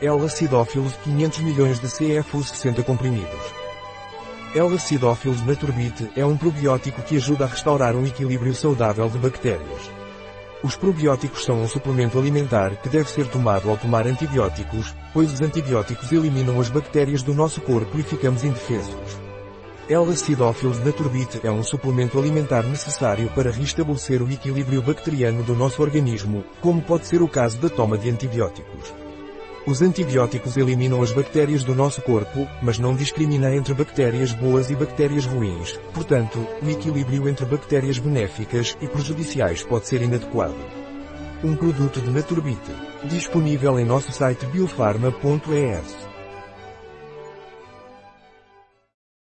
L-Acidófilos 500 milhões de CFUs 60 comprimidos. L-Acidófilos Naturbit é um probiótico que ajuda a restaurar um equilíbrio saudável de bactérias. Os probióticos são um suplemento alimentar que deve ser tomado ao tomar antibióticos, pois os antibióticos eliminam as bactérias do nosso corpo e ficamos indefesos. L-Acidófilos Naturbit é um suplemento alimentar necessário para restabelecer o equilíbrio bacteriano do nosso organismo, como pode ser o caso da toma de antibióticos. Os antibióticos eliminam as bactérias do nosso corpo, mas não discrimina entre bactérias boas e bactérias ruins, portanto, o equilíbrio entre bactérias benéficas e prejudiciais pode ser inadequado. Um produto de Naturbit, disponível em nosso site biofarma.es.